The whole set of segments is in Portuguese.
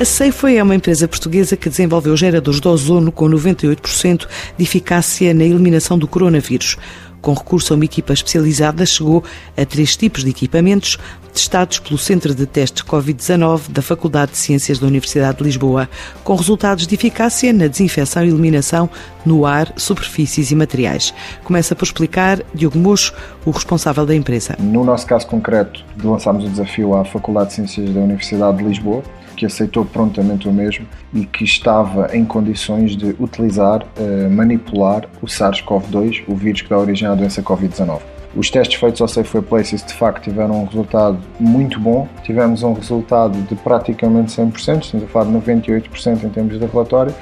A Safeway é uma empresa portuguesa que desenvolveu geradores de ozono com 98% de eficácia na eliminação do coronavírus. Com recurso a uma equipa especializada, chegou a três tipos de equipamentos testados pelo Centro de Testes Covid-19 da Faculdade de Ciências da Universidade de Lisboa, com resultados de eficácia na desinfecção e eliminação no ar, superfícies e materiais. Começa por explicar Diogo Mocho, o responsável da empresa. No nosso caso concreto, lançámos o desafio à Faculdade de Ciências da Universidade de Lisboa, que aceitou prontamente o mesmo e que estava em condições de utilizar, uh, manipular o SARS-CoV-2, o vírus que dá origem à doença Covid-19. Os testes feitos ao Safeway Places de facto tiveram um resultado muito bom. Tivemos um resultado de praticamente 100%, estamos a falar de 98% em termos de relatório,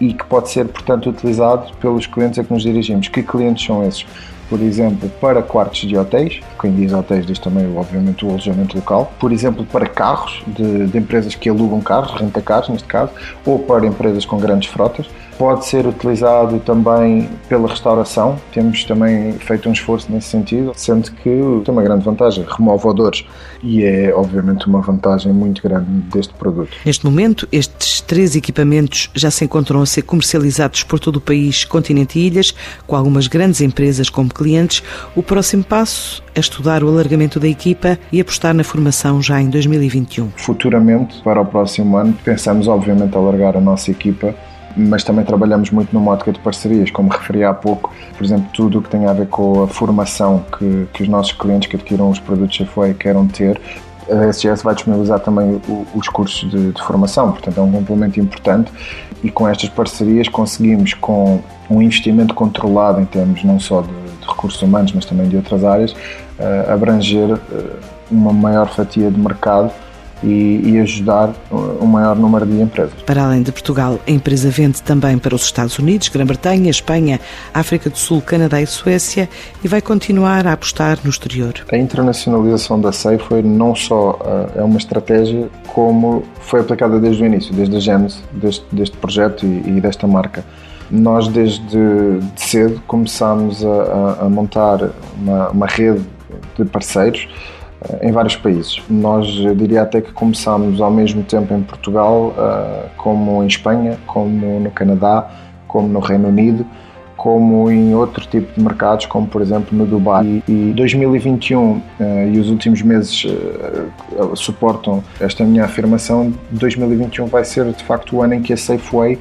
e que pode ser, portanto, utilizado pelos clientes a que nos dirigimos. Que clientes são esses? por exemplo, para quartos de hotéis, quem diz hotéis diz também, obviamente, o alojamento local, por exemplo, para carros de, de empresas que alugam carros, renta-carros neste caso, ou para empresas com grandes frotas. Pode ser utilizado também pela restauração, temos também feito um esforço nesse sentido, sendo que tem uma grande vantagem, remove odores e é obviamente uma vantagem muito grande deste produto. Neste momento, estes três equipamentos já se encontram a ser comercializados por todo o país, continente e ilhas, com algumas grandes empresas como clientes. O próximo passo é estudar o alargamento da equipa e apostar na formação já em 2021. Futuramente, para o próximo ano, pensamos obviamente alargar a nossa equipa mas também trabalhamos muito numa ótica de parcerias, como referi há pouco, por exemplo, tudo o que tem a ver com a formação que, que os nossos clientes que adquiram os produtos Safeway queiram ter. A SGS vai disponibilizar também os cursos de, de formação, portanto é um complemento importante e com estas parcerias conseguimos, com um investimento controlado em termos não só de, de recursos humanos, mas também de outras áreas, uh, abranger uh, uma maior fatia de mercado e, e ajudar o maior número de empresas. Para além de Portugal, a empresa vende também para os Estados Unidos, Grã-Bretanha, Espanha, África do Sul, Canadá e Suécia e vai continuar a apostar no exterior. A internacionalização da SEI foi não só uh, é uma estratégia, como foi aplicada desde o início, desde a gênese deste, deste projeto e, e desta marca. Nós, desde de cedo, começámos a, a, a montar uma, uma rede de parceiros em vários países. Nós, eu diria até que começámos ao mesmo tempo em Portugal, eh, como em Espanha, como no Canadá, como no Reino Unido, como em outro tipo de mercados, como por exemplo no Dubai. E 2021 eh, e os últimos meses eh, suportam esta minha afirmação. 2021 vai ser de facto o ano em que a Safeway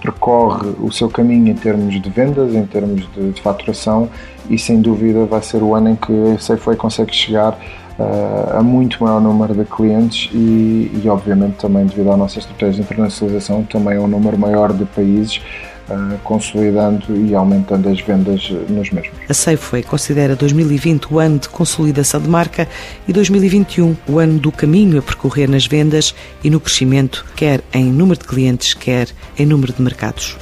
percorre o seu caminho em termos de vendas, em termos de, de faturação e sem dúvida vai ser o ano em que a Safeway consegue chegar uh, a muito maior número de clientes e, e, obviamente também devido à nossa estratégia de internacionalização também a um número maior de países uh, consolidando e aumentando as vendas nos mesmos. A Safeway considera 2020 o ano de consolidação de marca e 2021 o ano do caminho a percorrer nas vendas e no crescimento, quer em número de clientes, quer em número de mercados.